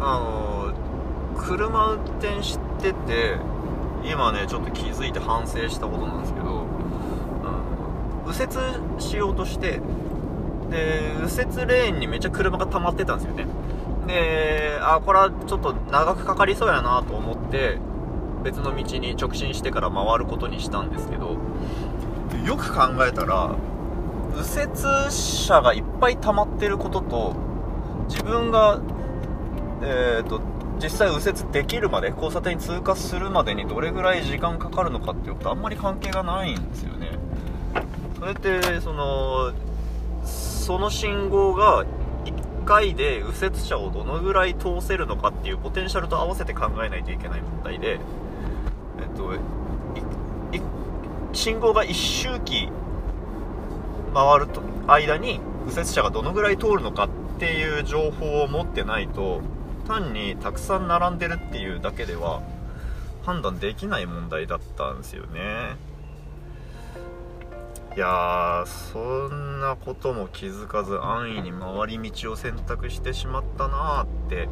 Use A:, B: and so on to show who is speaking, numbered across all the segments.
A: あの車運転してて今ねちょっと気づいて反省したことなんですけど、うん、右折しようとしてで右折レーンにめっちゃ車が溜まってたんですよね。であこれはちょっと長くかかりそうやなと思って別の道に直進してから回ることにしたんですけどよく考えたら右折車がいっぱい溜まってることと自分がえーと、実際右折できるまで交差点に通過するまでにどれぐらい時間かかるのかっていうことあんまり関係がないんですよね。それってそのその信号が1回で右折車をどのぐらい通せるのかっていうポテンシャルと合わせて考えないといけない問題で、えっと、信号が1周期回ると間に右折車がどのぐらい通るのかっていう情報を持ってないと単にたくさん並んでるっていうだけでは判断できない問題だったんですよね。いやーそんなことも気づかず安易に回り道を選択してしまったなーって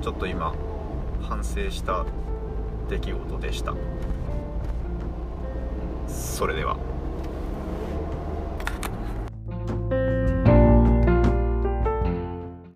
A: ちょっと今反省した出来事でした。それでは。